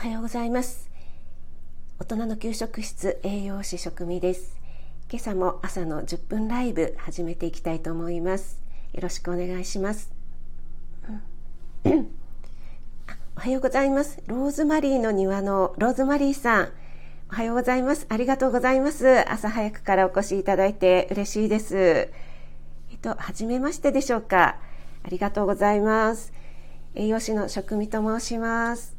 おはようございます。大人の給食室栄養士食味です。今朝も朝の10分ライブ始めていきたいと思います。よろしくお願いします。おはようございます。ローズマリーの庭のローズマリーさん。おはようございます。ありがとうございます。朝早くからお越しいただいて嬉しいです。えっと初めましてでしょうか。ありがとうございます。栄養士の食味と申します。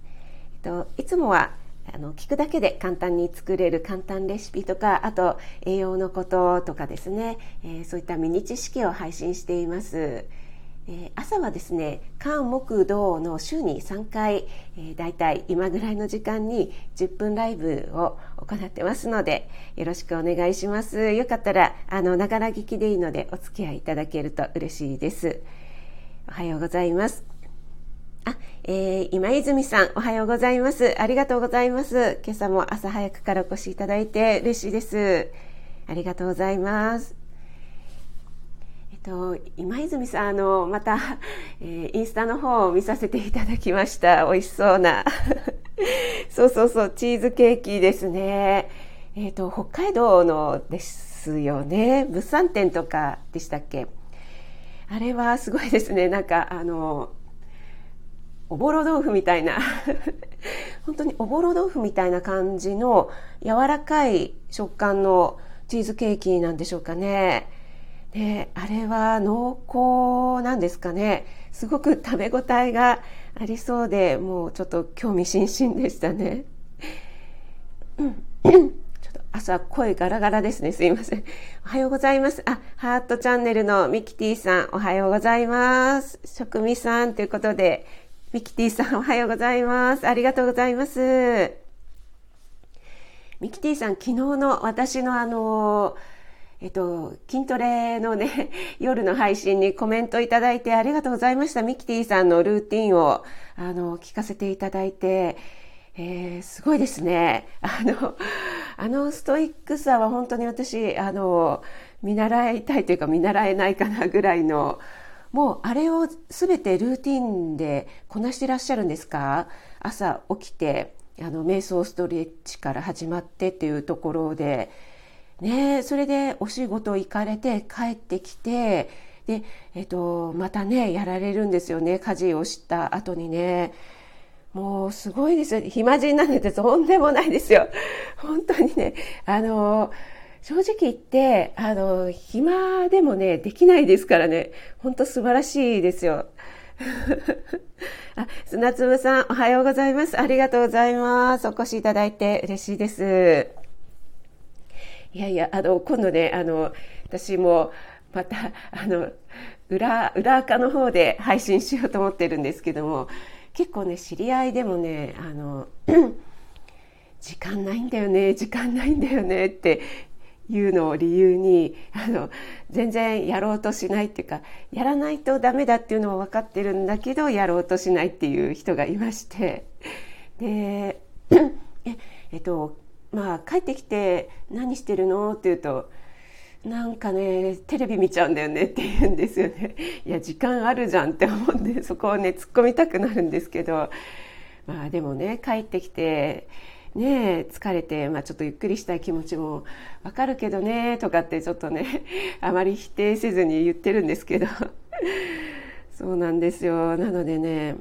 と、いつもはあの聞くだけで簡単に作れる簡単レシピとかあと栄養のこととかですね、えー、そういったミニ知識を配信しています。えー、朝はですね間木土の週に3回、えー、だいたい今ぐらいの時間に10分ライブを行ってますのでよろしくお願いします。よかったらあのながら聞きでいいのでお付き合いいただけると嬉しいです。おはようございます、えー、今泉さん、おはようございます。ありがとうございます。今朝も朝早くからお越しいただいて嬉しいです。ありがとうございます。えっと、今泉さん、あの、また、えー、インスタの方を見させていただきました。美味しそうな。そうそうそう、チーズケーキですね。えっと、北海道のですよね。物産展とかでしたっけ？あれはすごいですね。なんか、あの、おぼろ豆腐みたいな 本当におぼろ豆腐みたいな感じの柔らかい食感のチーズケーキなんでしょうかね。で、あれは濃厚なんですかね。すごく食べ応えがありそうで、もうちょっと興味津々でしたね。ちょっと朝声ガラガラですね。すいません。おはようございます。あ、ハートチャンネルのミキティさん、おはようございます。食味さんということで、ミキティさんおはようございます。ありがとうございます。ミキティさん、昨日の私のあの、えっと、筋トレのね、夜の配信にコメントいただいてありがとうございました。ミキティさんのルーティンを、あの、聞かせていただいて、えー、すごいですね。あの、あのストイックさは本当に私、あの、見習いたいというか見習えないかなぐらいの、もうあれを全てルーティンでこなしてらっしゃるんですか？朝起きてあの瞑想ストレッチから始まってっていうところで、ね、それでお仕事行かれて帰ってきてで、えっと、またねやられるんですよね家事をした後にね。もうすごいですよ。暇人なんてとんでもないですよ。本当にね、あの、正直言って、あの、暇でもね、できないですからね、ほんと素晴らしいですよ。あ、砂粒さん、おはようございます。ありがとうございます。お越しいただいて嬉しいです。いやいや、あの、今度ね、あの、私も、また、あの、裏、裏垢の方で配信しようと思ってるんですけども、結構ね、知り合いでもね、あの、時間ないんだよね、時間ないんだよねっていうのを理由にあの全然やろうとしないっていうかやらないとダメだっていうのも分かってるんだけどやろうとしないっていう人がいまして。でええっとまあ帰ってきて何してるのって言うとなんかねテレビ見ちゃうんだよねって言うんですよね。いや時間あるじゃんって思ってそこをね突っ込みたくなるんですけど。まあでもね帰ってきてね疲れて、まあ、ちょっとゆっくりしたい気持ちもわかるけどねとかってちょっとね あまり否定せずに言ってるんですけど。そうなんですよ。なのでね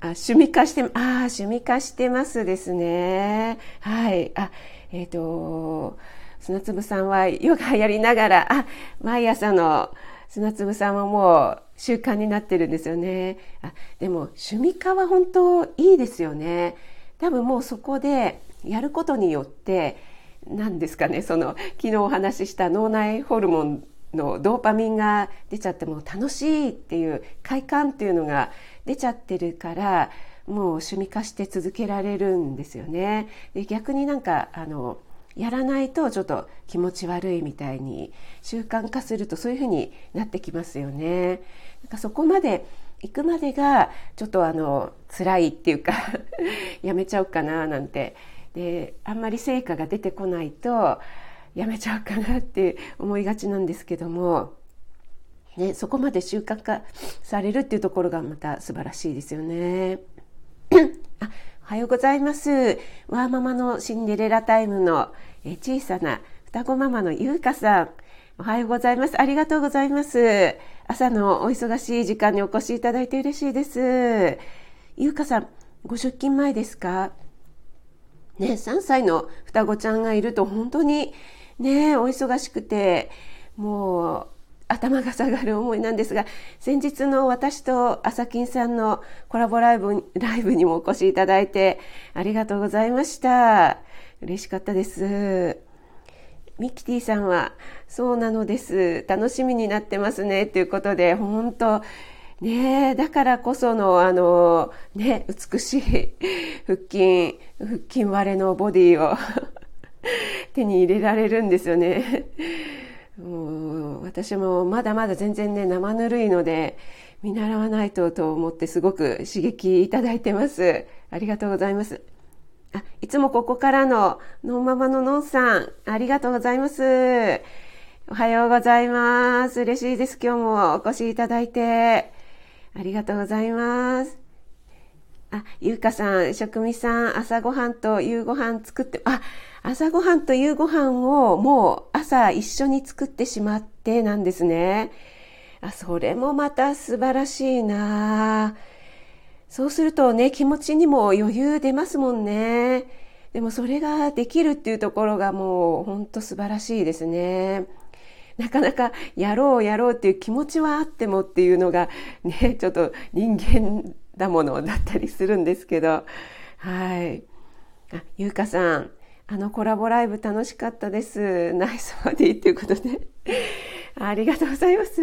あ趣味化してあ趣味化してますですね。はい。あえっ、ー、と砂粒さんはヨガやりながらあ毎朝の砂粒さんはもう習慣になってるんですよね。あでも趣味化は本当いいですよね。多分もうそこでやることによって何ですかねその昨日お話しした脳内ホルモンのドーパミンが出ちゃっても楽しいっていう快感っていうのが出ちゃってるからもう趣味化して続けられるんですよね。で逆になんかあのやらないとちょっと気持ち悪いみたいに習慣化するとそういうふうになってきますよね。なんかそこまで行くまでがちょっとあの辛いっていうか やめちゃおうかななんてであんまり成果が出てこないとやめちゃおうかなって思いがちなんですけども、ね、そこまで習慣化されるっていうところがまた素晴らしいですよね。あおはようございます。ワーママのシンデレラタイムの小さな双子ママのゆうかさん。おはようございます。ありがとうございます。朝のお忙しい時間にお越しいただいて嬉しいです。ゆうかさん、ご出勤前ですか？ね、3歳の双子ちゃんがいると本当にね、お忙しくて、もう頭が下がる思いなんですが、先日の私と朝金さんのコラボライブライブにもお越しいただいてありがとうございました。嬉しかったです。ミキティさんは、そうなのです。楽しみになってますね。ということで、本当ねだからこその、あの、ね、美しい腹筋、腹筋割れのボディを 手に入れられるんですよね。もう私もまだまだ全然ね生ぬるいので見習わないとと思ってすごく刺激いただいてますありがとうございますあいつもここからののんままののんさんありがとうございます。おはようございます。嬉しいです。今日もお越しいただいて。ありがとうございます。あ、ゆうかさん、職味さん、朝ごはんと夕ごはん作って、あ、朝ごはんと夕ごはんをもう朝一緒に作ってしまってなんですね。あ、それもまた素晴らしいな。そうするとね、気持ちにも余裕出ますもんね。でもそれができるっていうところがもう本当素晴らしいですね。なかなかやろうやろうっていう気持ちはあってもっていうのがね、ちょっと人間だものだったりするんですけど、はい。あ、ゆうかさん、あのコラボライブ楽しかったです。ナイスボディっていうことで。ありがとうございます。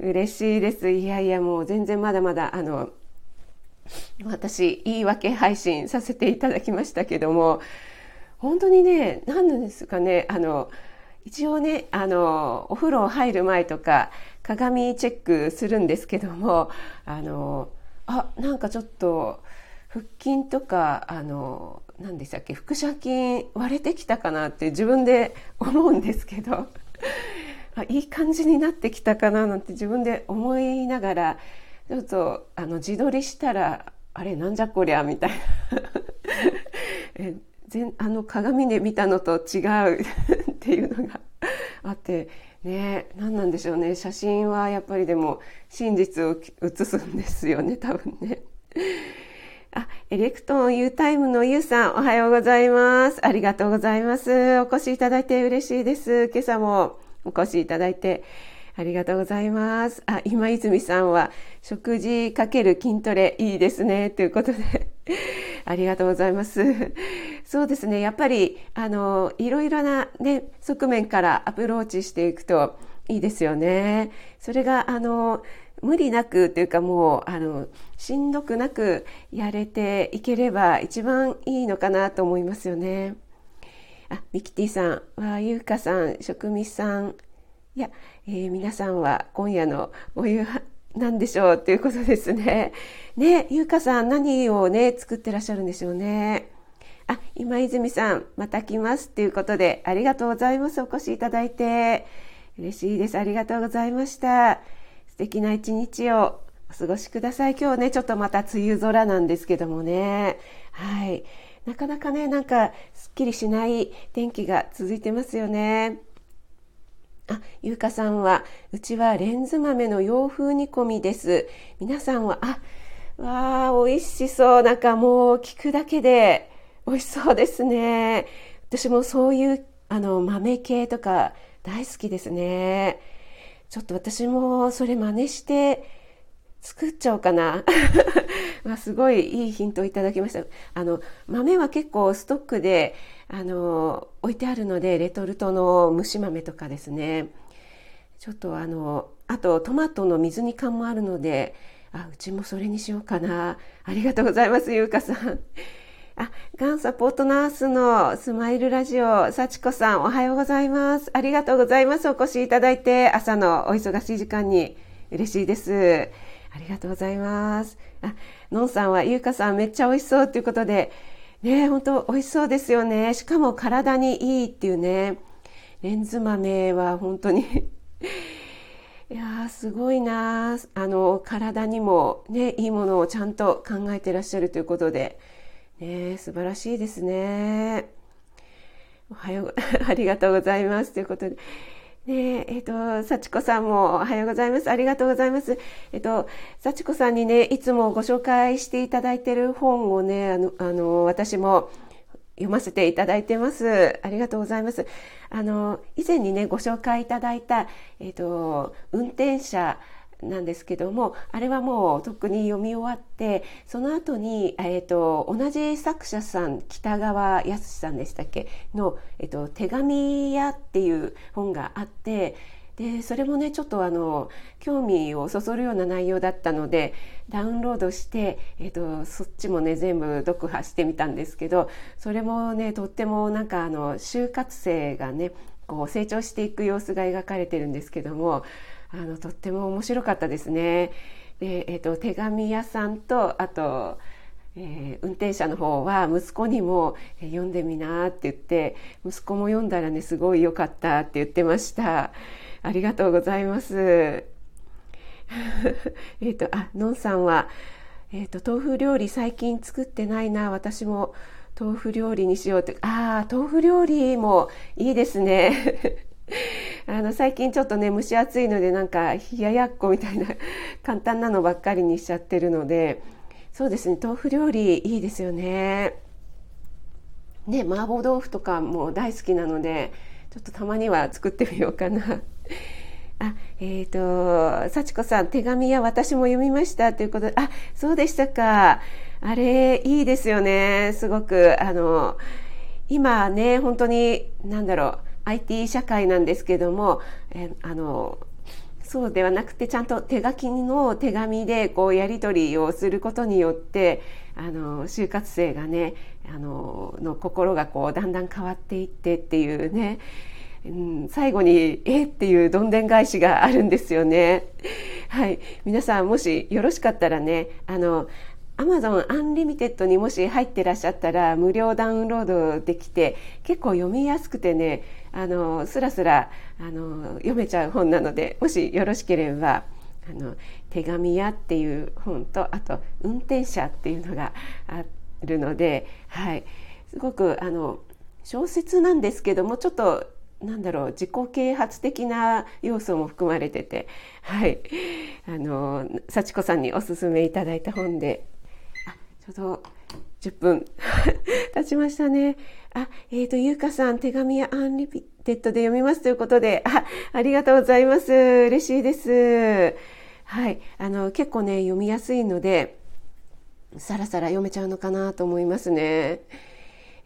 嬉しいです。いやいや、もう全然まだまだ、あの、私、言い訳配信させていただきましたけども、本当にね、何なんですかね、あの、一応ね、あの、お風呂入る前とか、鏡チェックするんですけども、あの、あなんかちょっと腹筋とかあの何でしたっけ腹斜筋割れてきたかなって自分で思うんですけど あいい感じになってきたかななんて自分で思いながらちょっとあの自撮りしたらあれなんじゃこりゃみたいな え全あの鏡で見たのと違うっていうのがあってね何なんでしょうね写真はやっぱりでも真実を写すんですよね多分ね。あ、エレクトン U タイムの U さん、おはようございます。ありがとうございます。お越しいただいて嬉しいです。今朝もお越しいただいてありがとうございます。あ、今泉さんは、食事かける筋トレいいですね。ということで ありがとうございます。そうですね。やっぱり、あの、いろいろなね、側面からアプローチしていくといいですよね。それが、あの、無理なくというかもう、あの、しんどくなくやれていければ一番いいのかなと思いますよね。あ、ミキティさん、わゆうかさん、職味さん、いや、えー、皆さんは今夜のお夕なんでしょうということですね。ね、ゆうかさん何をね、作ってらっしゃるんでしょうね。あ、今泉さん、また来ますということで、ありがとうございます。お越しいただいて。嬉しいです。ありがとうございました。素敵な一日をお過ごしください。今日ね、ちょっとまた梅雨空なんですけどもね。はい。なかなかね、なんか、すっきりしない天気が続いてますよね。あ、ゆうかさんは、うちはレンズ豆の洋風煮込みです。皆さんは、あ、わあ、美味しそう。なんかもう聞くだけで美味しそうですね。私もそういうあの豆系とか大好きですね。ちょっと私もそれ真似して作っちゃおうかな。ますごいいいヒントをいただきました。あの、豆は結構ストックで、あの、置いてあるので、レトルトの蒸し豆とかですね。ちょっとあの、あとトマトの水煮缶もあるので、あ、うちもそれにしようかな。ありがとうございます、ゆうかさん。あ、がんサポートナースのスマイルラジオ、幸子さん、おはようございます。ありがとうございます。お越しいただいて、朝のお忙しい時間に嬉しいです。ありがとうございます。あ、のんさんは、ゆうかさんめっちゃ美味しそうということで、ね、本当美味しそうですよね。しかも体にいいっていうね。レンズ豆は本当に いやすごいなあの、体にもね、いいものをちゃんと考えてらっしゃるということで、ね素晴らしいですね。おはよう、ありがとうございます。ということで。ねえ、えっ、ー、と、幸子さんもおはようございます。ありがとうございます。えっ、ー、と、幸子さんにね、いつもご紹介していただいている本をね、あの、あの私も読ませていただいてます。ありがとうございます。あの、以前にね、ご紹介いただいた、えっ、ー、と、運転者、なんですけどもあれはもう特に読み終わってその後に、えーと、同じ作者さん北川康さんでしたっけ？の、えーと「手紙屋」っていう本があってでそれもねちょっとあの興味をそそるような内容だったのでダウンロードして、えーと、そっちもね全部読破してみたんですけどそれもねとってもなんかあの就活生がねこう成長していく様子が描かれてるんですけどもあのとっても面白かったですね。で、えーと、手紙屋さんとあと、えー、運転者の方は息子にも、えー、読んでみなって言って息子も読んだらねすごい良かったって言ってました。ありがとうございます。えっとあのんさんは、えー、と豆腐料理最近作ってないな私も豆腐料理にしようってああ豆腐料理もいいですねあの最近ちょっとね蒸し暑いのでなんか冷ややっこみたいな簡単なのばっかりにしちゃってるのでそうですね豆腐料理いいですよね。ね麻婆豆腐とかも大好きなのでちょっとたまには作ってみようかな。あ、えっ、ー、と、幸子さん、手紙や私も読みましたということで、あ、そうでしたか。あれ、いいですよね。すごく、あの、今ね、本当に、なんだろう、IT 社会なんですけども、えあのそうではなくてちゃんと手書きの手紙でこうやり取りをすることによってあの就活生がねあのの心がこうだんだん変わっていってっていうね、うん、最後に「えっ?」ていうどんでん返しがあるんですよね。はい、皆さんもしよろしかったらねあの Amazon Unlimited にもし入ってらっしゃったら無料ダウンロードできて結構読みやすくてねあのスラスラあの読めちゃう本なのでもしよろしければあの手紙屋っていう本とあと運転者っていうのがあるので、はい、すごくあの小説なんですけどもちょっとなんだろう自己啓発的な要素も含まれててはい。あの幸子さんにおすすめいただいた本であちょうど10分 経ちましたね。あ、えっ、ー、と、ゆうかさん、手紙やアンリピテッドで読みますということで、あ、ありがとうございます。嬉しいです。はい。あの、結構ね、読みやすいので、さらさら読めちゃうのかなと思いますね。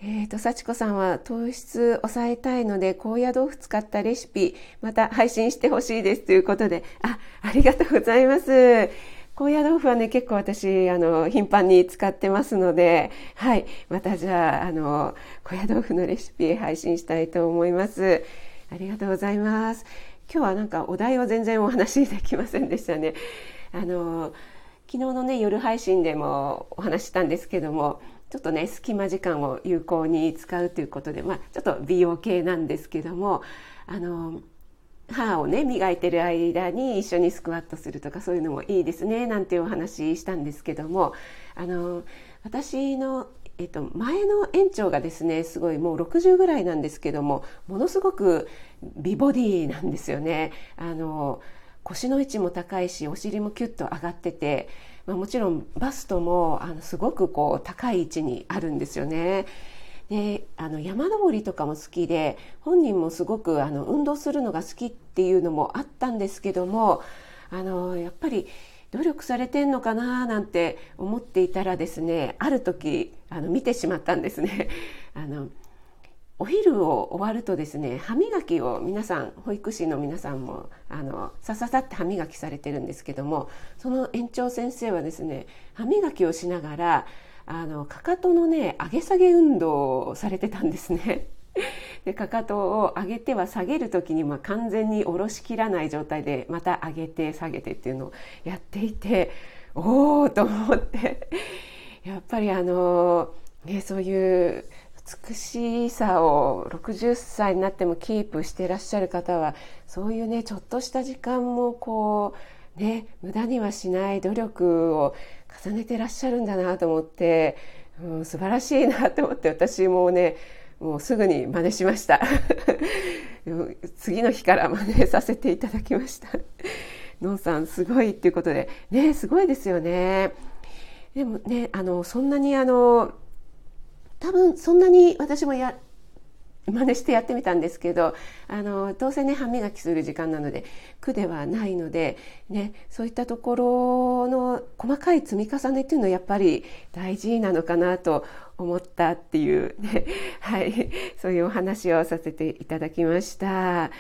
えっ、ー、と、幸子さんは糖質抑えたいので、高野豆腐使ったレシピ、また配信してほしいですということで、あ、ありがとうございます。高野豆腐はね結構私あの頻繁に使ってますのではい。またじゃああの高野豆腐のレシピ配信したいと思います。ありがとうございます。今日はなんかお題を全然お話しできませんでしたね。あの昨日のね夜配信でもお話したんですけどもちょっとね隙間時間を有効に使うということでまあちょっと美容系なんですけどもあの歯をね磨いてる間に一緒にスクワットするとかそういうのもいいですねなんてお話したんですけどもあの私のえっと、前の園長がですねすごいもう60ぐらいなんですけどもものすごく美ボディなんですよね。あの腰の位置も高いしお尻もキュッと上がってて、まあ、もちろんバストもあのすごくこう高い位置にあるんですよね。であの山登りとかも好きで本人もすごくあの運動するのが好きっていうのもあったんですけどもあのやっぱり努力されてんのかななんて思っていたらですねある時あの見てしまったんですね。あのお昼を終わるとですね歯磨きを皆さん保育士の皆さんもあのさささって歯磨きされてるんですけどもその園長先生はですね歯磨きをしながらあのかかとのね上げ下げ運動をされてたんですね。でかかとを上げては下げる時にまあ完全に下ろしきらない状態でまた上げて下げてっていうのをやっていておおと思って やっぱりあの、ね、そういう美しさを60歳になってもキープしてらっしゃる方はそういうねちょっとした時間もこうね無駄にはしない努力を重ねてらっしゃるんだなと思ってうん、素晴らしいなと思って私もねもうすぐに真似しました。次の日から真似させていただきました。のんさんすごいっていうことで。ねすごいですよね。でもねあのそんなにあの多分そんなに私もや真似してやってみたんですけどあのどうせね歯磨きする時間なので苦ではないので、ね、そういったところの細かい積み重ねっていうのはやっぱり大事なのかなと思ったっていうね、はい、そういうお話をさせていただきました。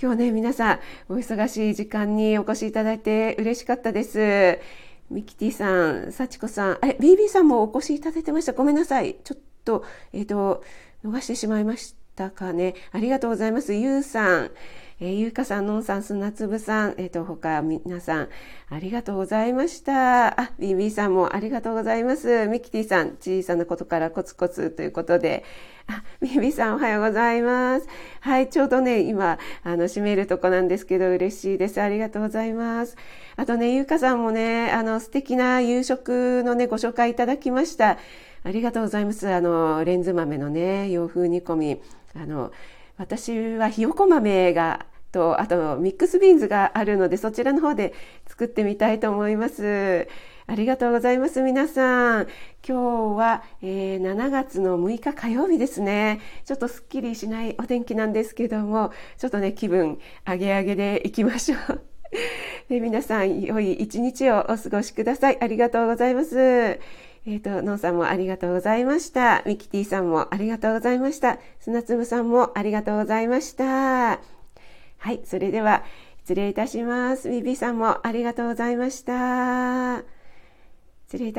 今日ね、皆さん、お忙しい時間にお越しいただいて嬉しかったです。ミキティさん、幸子さん、え、BB さんもお越しいただいてました。ごめんなさい。ちょっと、えっ、ー、と、逃してしまいましたたかね。ありがとうございます。ゆうさん。えー、ゆうかさん、のんさん、砂粒さん、えっ、ー、と、他、皆さん、ありがとうございました。あ、BB さんもありがとうございます。ミキティさん、小さなことからコツコツということで、あ、BB さん、おはようございます。はい、ちょうどね、今、あの、閉めるとこなんですけど、嬉しいです。ありがとうございます。あとね、ゆうかさんもね、あの、素敵な夕食のね、ご紹介いただきました。ありがとうございます。あの、レンズ豆のね、洋風煮込み。あの、私はひよこ豆がとあとミックスビーンズがあるのでそちらの方で作ってみたいと思います。ありがとうございます。皆さん。今日は、えー、7月の6日火曜日ですね。ちょっとすっきりしないお天気なんですけども、ちょっとね、気分上げ上げでいきましょう。で 皆さん、良い一日をお過ごしください。ありがとうございます。えっ、ー、と、ノンさんもありがとうございました。ミキティさんもありがとうございました。砂粒さんもありがとうございました。はい、それでは失礼いたします。ビビさんもありがとうございました。失礼いた